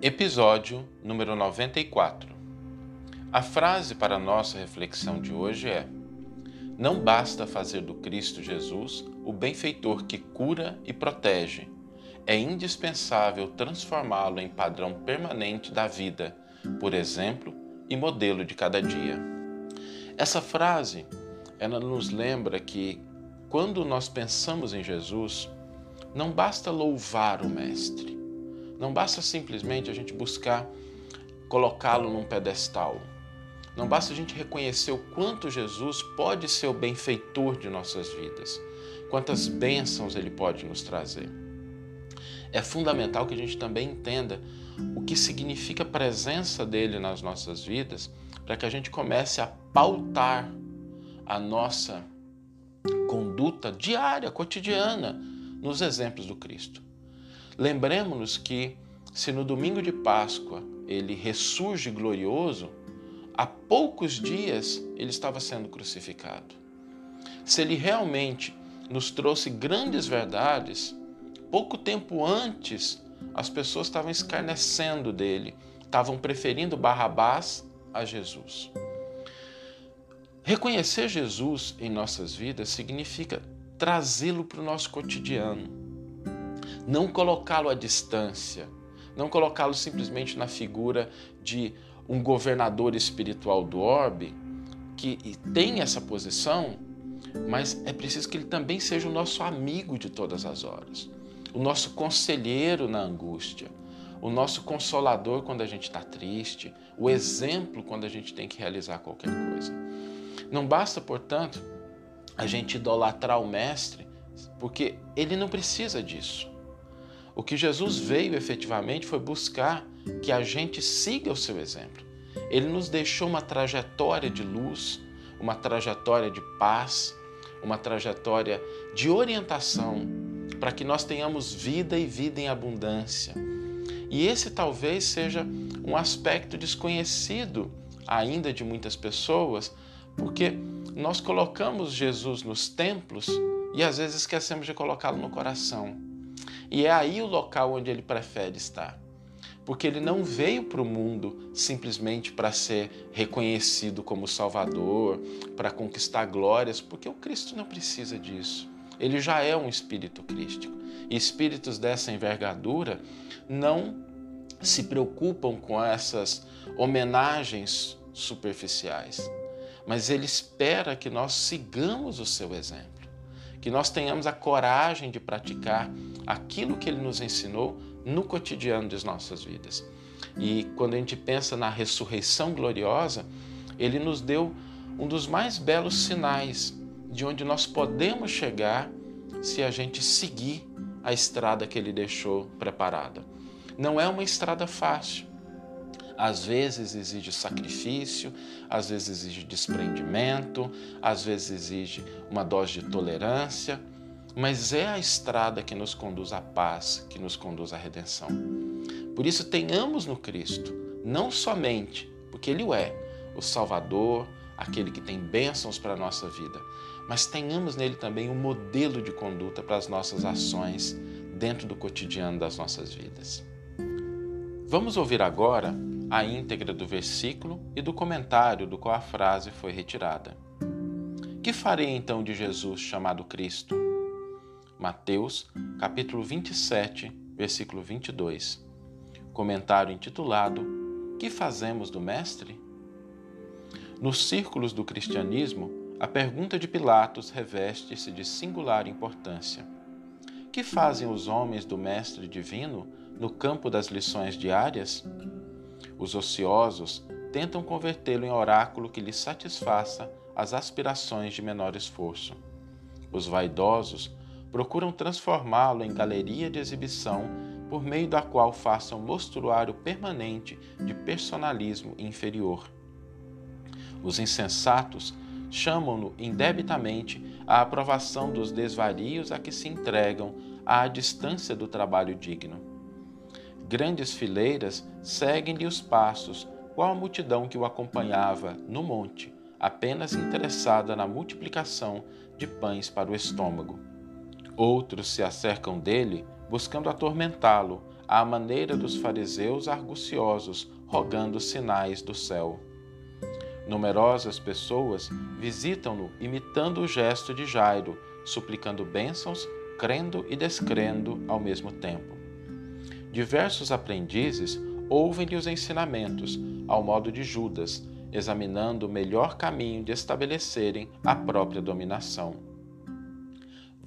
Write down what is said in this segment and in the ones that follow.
Episódio número 94. A frase para a nossa reflexão de hoje é: Não basta fazer do Cristo Jesus o benfeitor que cura e protege. É indispensável transformá-lo em padrão permanente da vida, por exemplo e modelo de cada dia. Essa frase, ela nos lembra que quando nós pensamos em Jesus, não basta louvar o Mestre, não basta simplesmente a gente buscar colocá-lo num pedestal. Não basta a gente reconhecer o quanto Jesus pode ser o benfeitor de nossas vidas, quantas bênçãos ele pode nos trazer. É fundamental que a gente também entenda o que significa a presença dele nas nossas vidas, para que a gente comece a pautar a nossa conduta diária, cotidiana, nos exemplos do Cristo. Lembremos-nos que, se no domingo de Páscoa ele ressurge glorioso, há poucos dias ele estava sendo crucificado. Se ele realmente nos trouxe grandes verdades, pouco tempo antes as pessoas estavam escarnecendo dele, estavam preferindo Barrabás a Jesus. Reconhecer Jesus em nossas vidas significa trazê-lo para o nosso cotidiano não colocá-lo à distância, não colocá-lo simplesmente na figura de um governador espiritual do orbe, que tem essa posição, mas é preciso que ele também seja o nosso amigo de todas as horas, o nosso conselheiro na angústia, o nosso consolador quando a gente está triste, o exemplo quando a gente tem que realizar qualquer coisa. Não basta, portanto, a gente idolatrar o Mestre, porque ele não precisa disso. O que Jesus veio efetivamente foi buscar que a gente siga o seu exemplo. Ele nos deixou uma trajetória de luz, uma trajetória de paz, uma trajetória de orientação para que nós tenhamos vida e vida em abundância. E esse talvez seja um aspecto desconhecido ainda de muitas pessoas, porque nós colocamos Jesus nos templos e às vezes esquecemos de colocá-lo no coração. E é aí o local onde ele prefere estar. Porque ele não veio para o mundo simplesmente para ser reconhecido como Salvador, para conquistar glórias, porque o Cristo não precisa disso. Ele já é um espírito crístico. E espíritos dessa envergadura não se preocupam com essas homenagens superficiais, mas ele espera que nós sigamos o seu exemplo que nós tenhamos a coragem de praticar aquilo que ele nos ensinou no cotidiano das nossas vidas. E quando a gente pensa na ressurreição gloriosa, ele nos deu um dos mais belos sinais de onde nós podemos chegar se a gente seguir a estrada que ele deixou preparada. Não é uma estrada fácil, às vezes exige sacrifício, às vezes exige desprendimento, às vezes exige uma dose de tolerância, mas é a estrada que nos conduz à paz, que nos conduz à redenção. Por isso, tenhamos no Cristo, não somente porque Ele é o Salvador, aquele que tem bênçãos para a nossa vida, mas tenhamos nele também um modelo de conduta para as nossas ações dentro do cotidiano das nossas vidas. Vamos ouvir agora a íntegra do versículo e do comentário do qual a frase foi retirada. Que farei então de Jesus chamado Cristo? Mateus, capítulo 27, versículo 22. Comentário intitulado Que fazemos do Mestre? Nos círculos do cristianismo, a pergunta de Pilatos reveste-se de singular importância. Que fazem os homens do Mestre Divino no campo das lições diárias? Os ociosos tentam convertê-lo em oráculo que lhes satisfaça as aspirações de menor esforço. Os vaidosos procuram transformá-lo em galeria de exibição por meio da qual façam mostruário permanente de personalismo inferior. Os insensatos chamam-no indebitamente à aprovação dos desvarios a que se entregam à distância do trabalho digno. Grandes fileiras seguem-lhe os passos, qual a multidão que o acompanhava no monte, apenas interessada na multiplicação de pães para o estômago. Outros se acercam dele, buscando atormentá-lo, à maneira dos fariseus arguciosos, rogando sinais do céu. Numerosas pessoas visitam-no imitando o gesto de Jairo, suplicando bênçãos, crendo e descrendo ao mesmo tempo. Diversos aprendizes ouvem-lhe os ensinamentos, ao modo de Judas, examinando o melhor caminho de estabelecerem a própria dominação.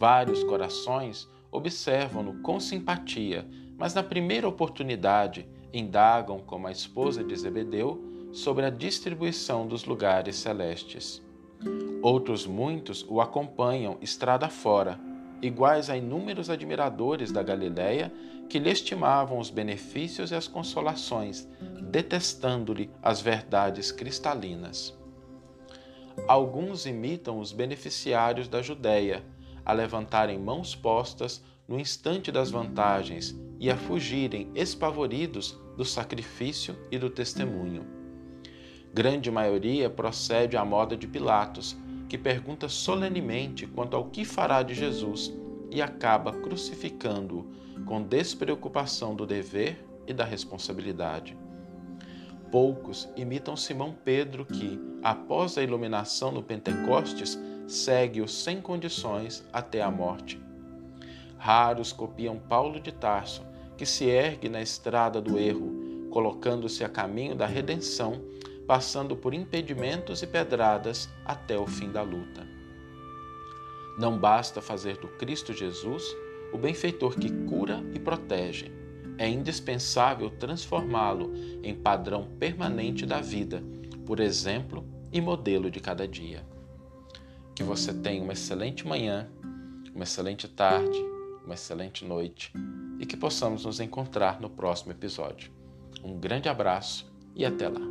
Vários corações observam-no com simpatia, mas na primeira oportunidade indagam, como a esposa de Zebedeu, sobre a distribuição dos lugares celestes. Outros muitos o acompanham estrada fora, iguais a inúmeros admiradores da Galiléia que lhe estimavam os benefícios e as consolações, detestando-lhe as verdades cristalinas. Alguns imitam os beneficiários da Judéia, a levantarem mãos postas no instante das vantagens e a fugirem espavoridos do sacrifício e do testemunho. Grande maioria procede à moda de Pilatos, que pergunta solenemente quanto ao que fará de Jesus e acaba crucificando-o com despreocupação do dever e da responsabilidade. Poucos imitam Simão Pedro, que, após a iluminação no Pentecostes, segue-o sem condições até a morte. Raros copiam Paulo de Tarso, que se ergue na estrada do erro, colocando-se a caminho da redenção, passando por impedimentos e pedradas até o fim da luta. Não basta fazer do Cristo Jesus o benfeitor que cura e protege. É indispensável transformá-lo em padrão permanente da vida, por exemplo e modelo de cada dia. Que você tenha uma excelente manhã, uma excelente tarde, uma excelente noite e que possamos nos encontrar no próximo episódio. Um grande abraço e até lá.